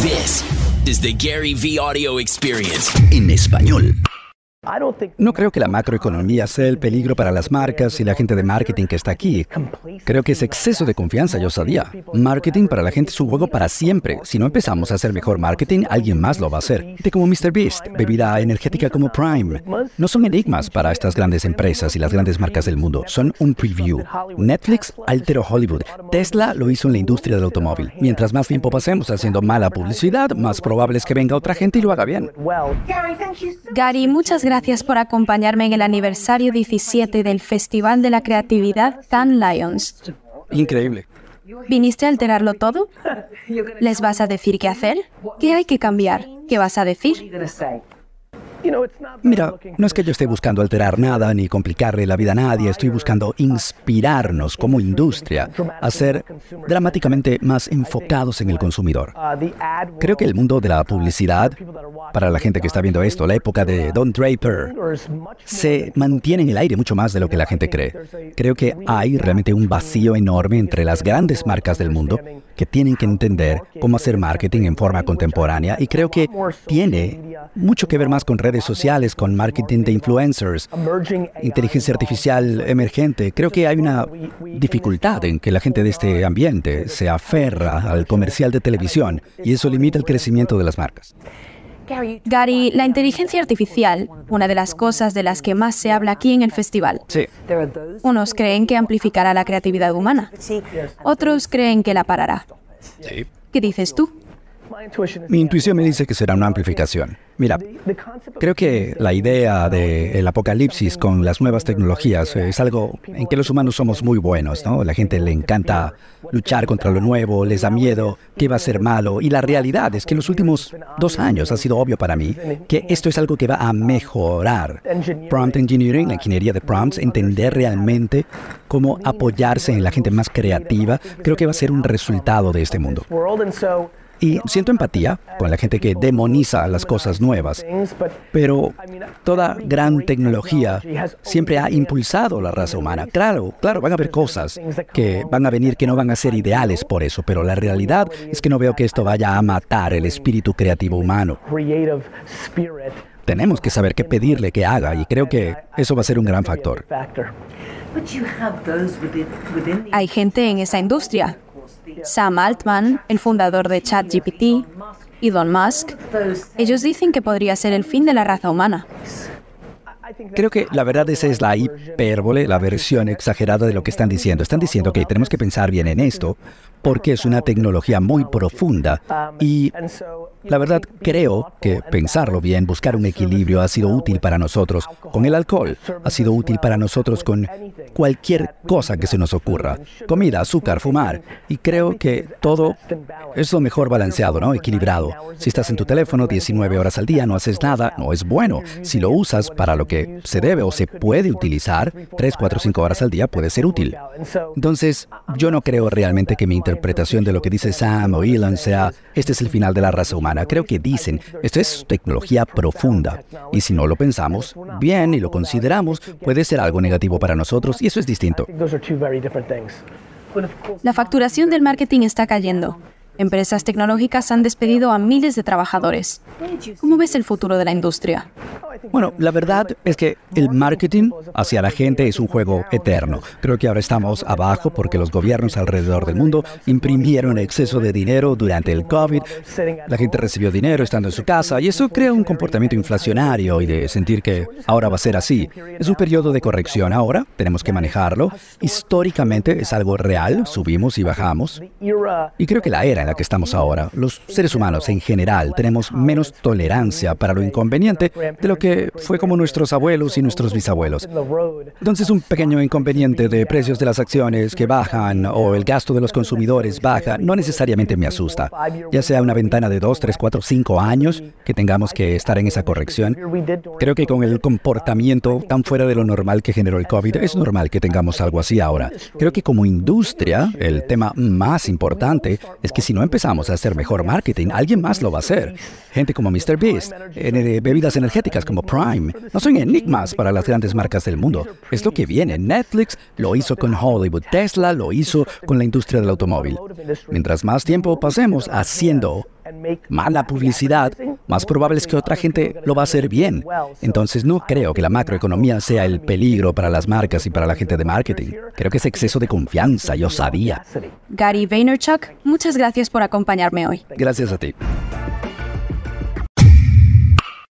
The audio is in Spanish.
This is the Gary V Audio Experience. en español. No creo que la macroeconomía sea el peligro para las marcas y la gente de marketing que está aquí. Creo que es exceso de confianza y osadía. Marketing para la gente es un juego para siempre. Si no empezamos a hacer mejor marketing, alguien más lo va a hacer. Gente como Mr. Beast, bebida energética como Prime. No son enigmas para estas grandes empresas y las grandes marcas del mundo. Son un preview. Netflix alteró Hollywood. Tesla lo hizo en la industria del automóvil. Mientras más tiempo pasemos haciendo mala publicidad, más probable es que venga otra gente y lo haga bien. Gary, muchas gracias por acompañarme en el aniversario 17 del Festival de la Creatividad Cannes Lions. Increíble. ¿Viniste a alterarlo todo? ¿Les vas a decir qué hacer? ¿Qué hay que cambiar? ¿Qué vas a decir? Mira, no es que yo esté buscando alterar nada ni complicarle la vida a nadie, estoy buscando inspirarnos como industria a ser dramáticamente más enfocados en el consumidor. Creo que el mundo de la publicidad, para la gente que está viendo esto, la época de Don Draper, se mantiene en el aire mucho más de lo que la gente cree. Creo que hay realmente un vacío enorme entre las grandes marcas del mundo que tienen que entender cómo hacer marketing en forma contemporánea y creo que tiene mucho que ver más con redes sociales, con marketing de influencers, inteligencia artificial emergente. Creo que hay una dificultad en que la gente de este ambiente se aferra al comercial de televisión y eso limita el crecimiento de las marcas. Gary, la inteligencia artificial, una de las cosas de las que más se habla aquí en el festival. Sí. Unos creen que amplificará la creatividad humana. Otros creen que la parará. Sí. ¿Qué dices tú? Mi intuición me dice que será una amplificación. Mira, creo que la idea del apocalipsis con las nuevas tecnologías es algo en que los humanos somos muy buenos, ¿no? La gente le encanta luchar contra lo nuevo, les da miedo, que va a ser malo. Y la realidad es que en los últimos dos años ha sido obvio para mí que esto es algo que va a mejorar. Prompt engineering, la ingeniería de prompts, entender realmente cómo apoyarse en la gente más creativa, creo que va a ser un resultado de este mundo. Y siento empatía con la gente que demoniza las cosas nuevas, pero toda gran tecnología siempre ha impulsado la raza humana. Claro, claro, van a haber cosas que van a venir que no van a ser ideales por eso, pero la realidad es que no veo que esto vaya a matar el espíritu creativo humano. Tenemos que saber qué pedirle que haga y creo que eso va a ser un gran factor. Hay gente en esa industria. Sam Altman, el fundador de ChatGPT, y Elon Musk, ellos dicen que podría ser el fin de la raza humana. Creo que la verdad esa es la hipérbole, la versión exagerada de lo que están diciendo. Están diciendo que tenemos que pensar bien en esto porque es una tecnología muy profunda y la verdad creo que pensarlo bien, buscar un equilibrio ha sido útil para nosotros con el alcohol, ha sido útil para nosotros con cualquier cosa que se nos ocurra, comida, azúcar, fumar y creo que todo es lo mejor balanceado, ¿no? Equilibrado. Si estás en tu teléfono 19 horas al día, no haces nada, no es bueno. Si lo usas para lo que se debe o se puede utilizar, 3, 4, 5 horas al día puede ser útil. Entonces, yo no creo realmente que mi interpretación de lo que dice Sam o Elon sea, este es el final de la raza humana. Creo que dicen, esto es tecnología profunda. Y si no lo pensamos bien y lo consideramos, puede ser algo negativo para nosotros y eso es distinto. La facturación del marketing está cayendo. Empresas tecnológicas han despedido a miles de trabajadores. ¿Cómo ves el futuro de la industria? Bueno, la verdad es que el marketing hacia la gente es un juego eterno. Creo que ahora estamos abajo porque los gobiernos alrededor del mundo imprimieron exceso de dinero durante el COVID. La gente recibió dinero estando en su casa y eso crea un comportamiento inflacionario y de sentir que ahora va a ser así. Es un periodo de corrección ahora, tenemos que manejarlo. Históricamente es algo real, subimos y bajamos. Y creo que la era en la que estamos ahora, los seres humanos en general tenemos menos tolerancia para lo inconveniente de lo que fue como nuestros abuelos y nuestros bisabuelos. Entonces un pequeño inconveniente de precios de las acciones que bajan o el gasto de los consumidores baja no necesariamente me asusta. Ya sea una ventana de 2, 3, 4, 5 años que tengamos que estar en esa corrección. Creo que con el comportamiento tan fuera de lo normal que generó el COVID, es normal que tengamos algo así ahora. Creo que como industria, el tema más importante es que si no empezamos a hacer mejor marketing, alguien más lo va a hacer. Gente como Mr. Beast, en bebidas energéticas como Prime, no son enigmas para las grandes marcas del mundo. Es lo que viene. Netflix lo hizo con Hollywood, Tesla lo hizo con la industria del automóvil. Mientras más tiempo pasemos haciendo mala publicidad, más probable es que otra gente lo va a hacer bien. Entonces no creo que la macroeconomía sea el peligro para las marcas y para la gente de marketing. Creo que es exceso de confianza, yo sabía. Gary Vaynerchuk, muchas gracias por acompañarme hoy. Gracias a ti.